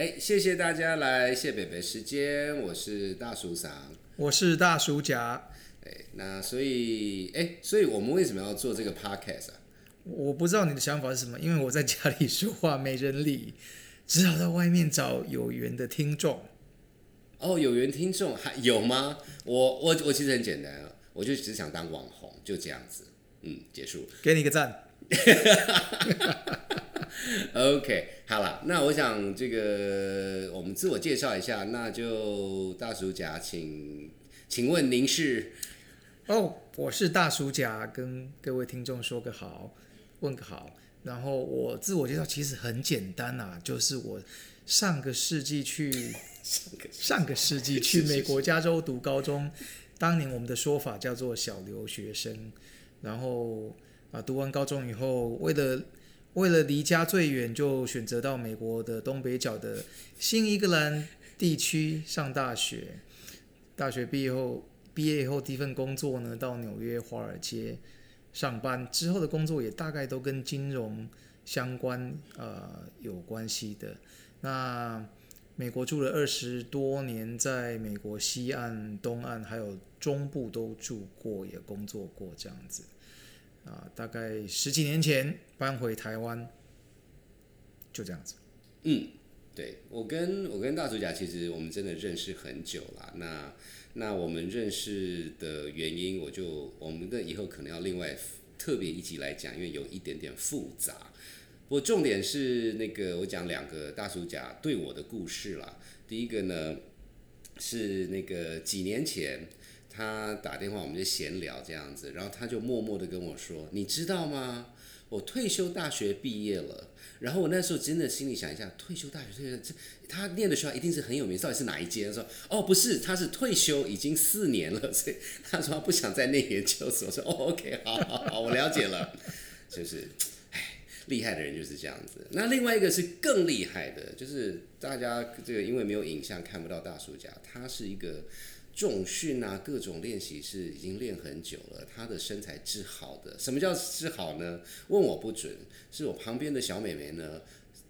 哎，谢谢大家来谢北北时间，我是大叔桑。我是大叔甲，哎，那所以，哎，所以我们为什么要做这个 podcast 啊？我不知道你的想法是什么，因为我在家里说话没人理，只好到外面找有缘的听众。哦，有缘听众还有吗？我我我其实很简单啊，我就只想当网红，就这样子。嗯，结束。给你个赞。OK，好了，那我想这个我们自我介绍一下，那就大叔甲，请请问您是？哦，我是大叔甲，跟各位听众说个好，问个好。然后我自我介绍其实很简单啊，就是我上个世纪去上个世纪去美国加州读高中，当年我们的说法叫做小留学生。然后啊，读完高中以后，为了为了离家最远，就选择到美国的东北角的新英格兰地区上大学。大学毕业后，毕业以后第一份工作呢，到纽约华尔街上班。之后的工作也大概都跟金融相关，呃，有关系的。那美国住了二十多年，在美国西岸、东岸还有中部都住过，也工作过这样子。啊，大概十几年前搬回台湾，就这样子。嗯，对我跟我跟大主甲其实我们真的认识很久了。那那我们认识的原因，我就我们的以后可能要另外特别一集来讲，因为有一点点复杂。不过重点是那个我讲两个大叔甲对我的故事啦。第一个呢是那个几年前他打电话，我们就闲聊这样子，然后他就默默的跟我说：“你知道吗？我退休大学毕业了。”然后我那时候真的心里想一下，退休大学退休这他念的学校一定是很有名，到底是哪一间？说哦不是，他是退休已经四年了，所以他说他不想再念研究所。说哦 OK 好好好，我了解了，就是。厉害的人就是这样子。那另外一个是更厉害的，就是大家这个因为没有影像看不到大叔家，他是一个重训啊，各种练习是已经练很久了，他的身材治好的。什么叫治好呢？问我不准，是我旁边的小美眉呢。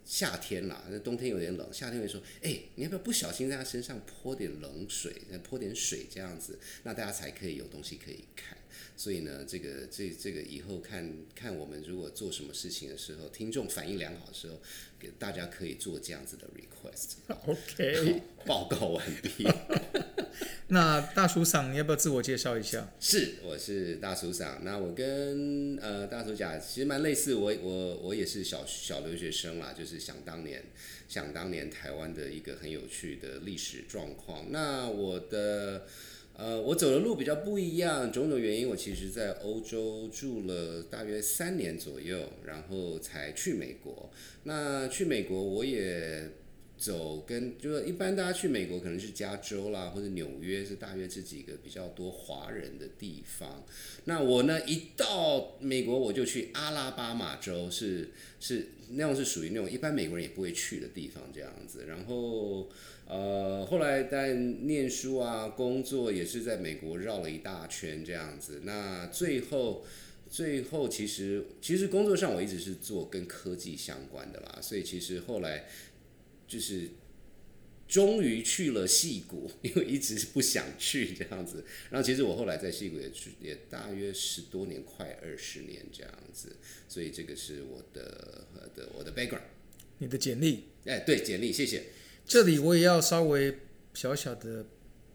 夏天啦，那冬天有点冷，夏天会说，哎、你要不要不小心在她身上泼点冷水，泼点水这样子，那大家才可以有东西可以看。所以呢，这个这这个以后看看我们如果做什么事情的时候，听众反应良好的时候，给大家可以做这样子的 request。OK，报告完毕。那大叔桑，你要不要自我介绍一下？是，我是大叔桑。那我跟呃大叔甲其实蛮类似，我我我也是小小留学生啦，就是想当年想当年台湾的一个很有趣的历史状况。那我的。呃，我走的路比较不一样，种种原因，我其实在欧洲住了大约三年左右，然后才去美国。那去美国，我也走跟就是一般大家去美国可能是加州啦，或者纽约是大约这几个比较多华人的地方。那我呢，一到美国我就去阿拉巴马州，是是那种是属于那种一般美国人也不会去的地方这样子。然后。呃，后来在念书啊，工作也是在美国绕了一大圈这样子。那最后，最后其实其实工作上我一直是做跟科技相关的啦，所以其实后来就是终于去了戏谷，因为一直不想去这样子。然后其实我后来在戏谷也去也大约十多年，快二十年这样子。所以这个是我的呃的我的 background。你的简历？哎，对，简历，谢谢。这里我也要稍微小小的，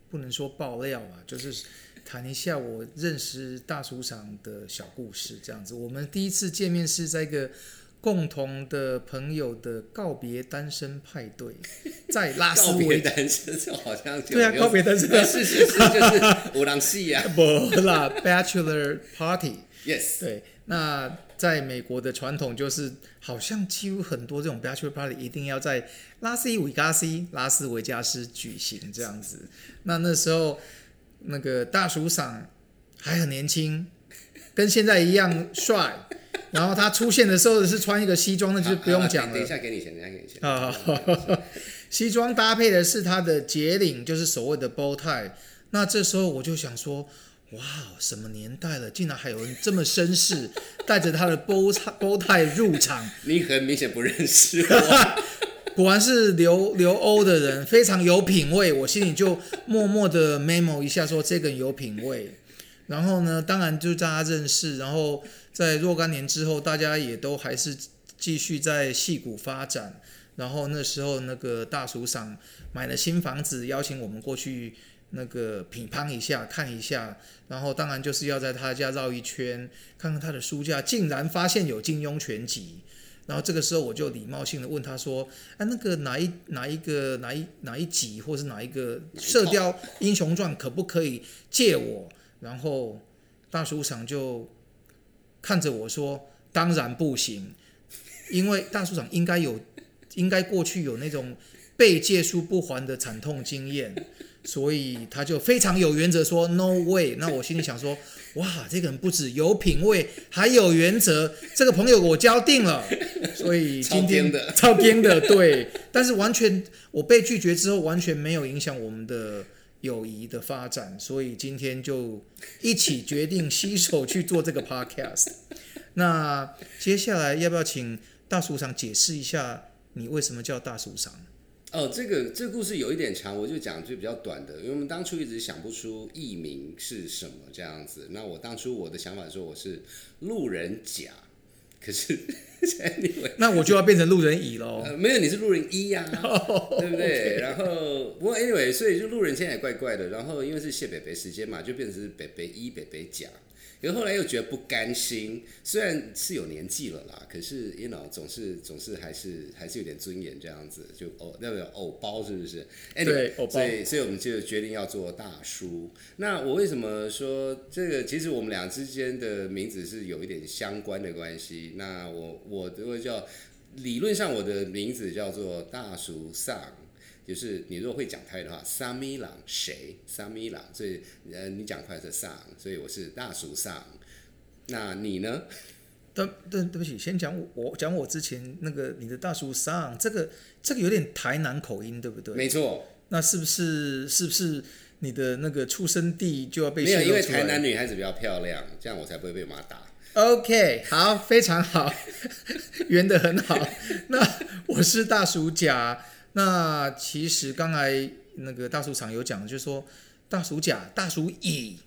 不能说爆料吧，就是谈一下我认识大厨厂的小故事。这样子，我们第一次见面是在一个共同的朋友的告别单身派对，在拉斯告别维单身，这好像就对啊，告别单身是是 是，就是五郎戏呀。不啦，bachelor party。Yes，对，那在美国的传统就是，好像几乎很多这种 bachelor party 一定要在拉斯维加斯拉斯维加斯举行这样子。那那时候那个大叔赏还很年轻，跟现在一样帅。然后他出现的时候是穿一个西装，那就不用讲了等一。下给你钱，等一下给你钱。啊，西装搭配的是他的结领，就是所谓的 bow tie。那这时候我就想说，哇，什么年代了，竟然还有人这么绅士，带着他的 bow bow tie 入场。你很明显不认识我。果然是留留欧的人，非常有品味。我心里就默默的 memo 一下，说这个人有品味。然后呢，当然就大家认识，然后在若干年之后，大家也都还是继续在戏谷发展。然后那时候，那个大叔赏买了新房子，邀请我们过去那个品乓一下，看一下。然后当然就是要在他家绕一圈，看看他的书架，竟然发现有金庸全集。然后这个时候我就礼貌性的问他说：“啊，那个哪一哪一个哪一哪一集，或是哪一个《射 雕英雄传》，可不可以借我？”然后大叔长就看着我说：“当然不行，因为大叔长应该有，应该过去有那种被借书不还的惨痛经验，所以他就非常有原则说 ‘no way’。那我心里想说：哇，这个人不止有品味，还有原则，这个朋友我交定了。所以今天的超编的对，但是完全我被拒绝之后，完全没有影响我们的。”友谊的发展，所以今天就一起决定携手去做这个 podcast。那接下来要不要请大叔长解释一下，你为什么叫大叔长？哦，这个这个故事有一点长，我就讲就比较短的，因为我们当初一直想不出艺名是什么这样子。那我当初我的想法说我是路人甲。可是，那我就要变成路人乙喽？没有，你是路人一呀，对不对？然后，不过 anyway，所以就路人现在也怪怪的。然后，因为是谢北北时间嘛，就变成是北北一、北北甲。可后来又觉得不甘心，虽然是有年纪了啦，可是 you know 总是总是还是还是有点尊严这样子，就偶那个偶包是不是？对，偶包。所以所以我们就决定要做大叔。那我为什么说这个？其实我们俩之间的名字是有一点相关的关系。那我我这个叫理论上我的名字叫做大叔上。就是你如果会讲台语的话，萨米朗谁？萨米朗，所以呃，你讲快是上，所以我是大叔上。那你呢？对对对不起，先讲我讲我之前那个你的大叔上，这个这个有点台南口音，对不对？没错。那是不是是不是你的那个出生地就要被？没有，因为台南女孩子比较漂亮，这样我才不会被妈打。OK，好，非常好，圆的很好。那我是大叔甲。那其实刚才那个大叔厂有讲，就是说大叔甲、大叔乙，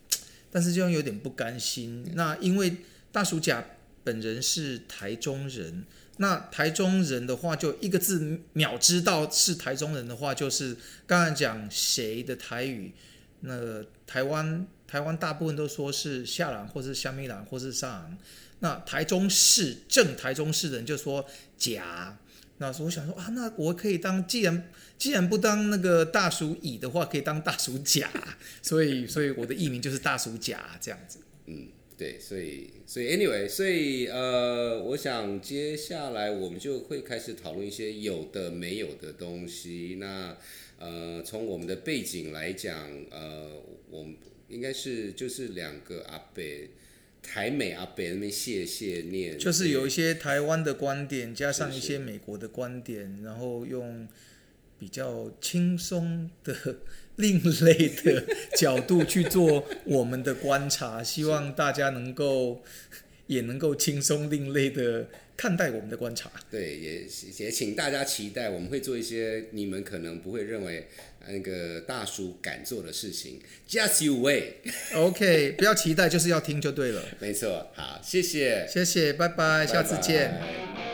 但是这样有点不甘心。那因为大叔甲本人是台中人，那台中人的话就一个字秒知道是台中人的话，就是刚才讲谁的台语，那台湾台湾大部分都说是下朗或是香米朗或是上昂，那台中市正台中市人就说甲。那时候我想说啊，那我可以当，既然既然不当那个大鼠乙的话，可以当大鼠甲，所以所以我的艺名就是大鼠甲这样子。嗯，对，所以所以 anyway，所以呃，我想接下来我们就会开始讨论一些有的没有的东西。那呃，从我们的背景来讲，呃，我们应该是就是两个阿贝。台美啊，北那边谢谢念，就是有一些台湾的观点，加上一些美国的观点，然后用比较轻松的 另类的角度去做我们的观察，希望大家能够也能够轻松另类的看待我们的观察。对，也也请大家期待，我们会做一些你们可能不会认为。那个大叔敢做的事情，Just you wait。OK，不要期待，就是要听就对了。没错，好，谢谢，谢谢，拜拜，下次见。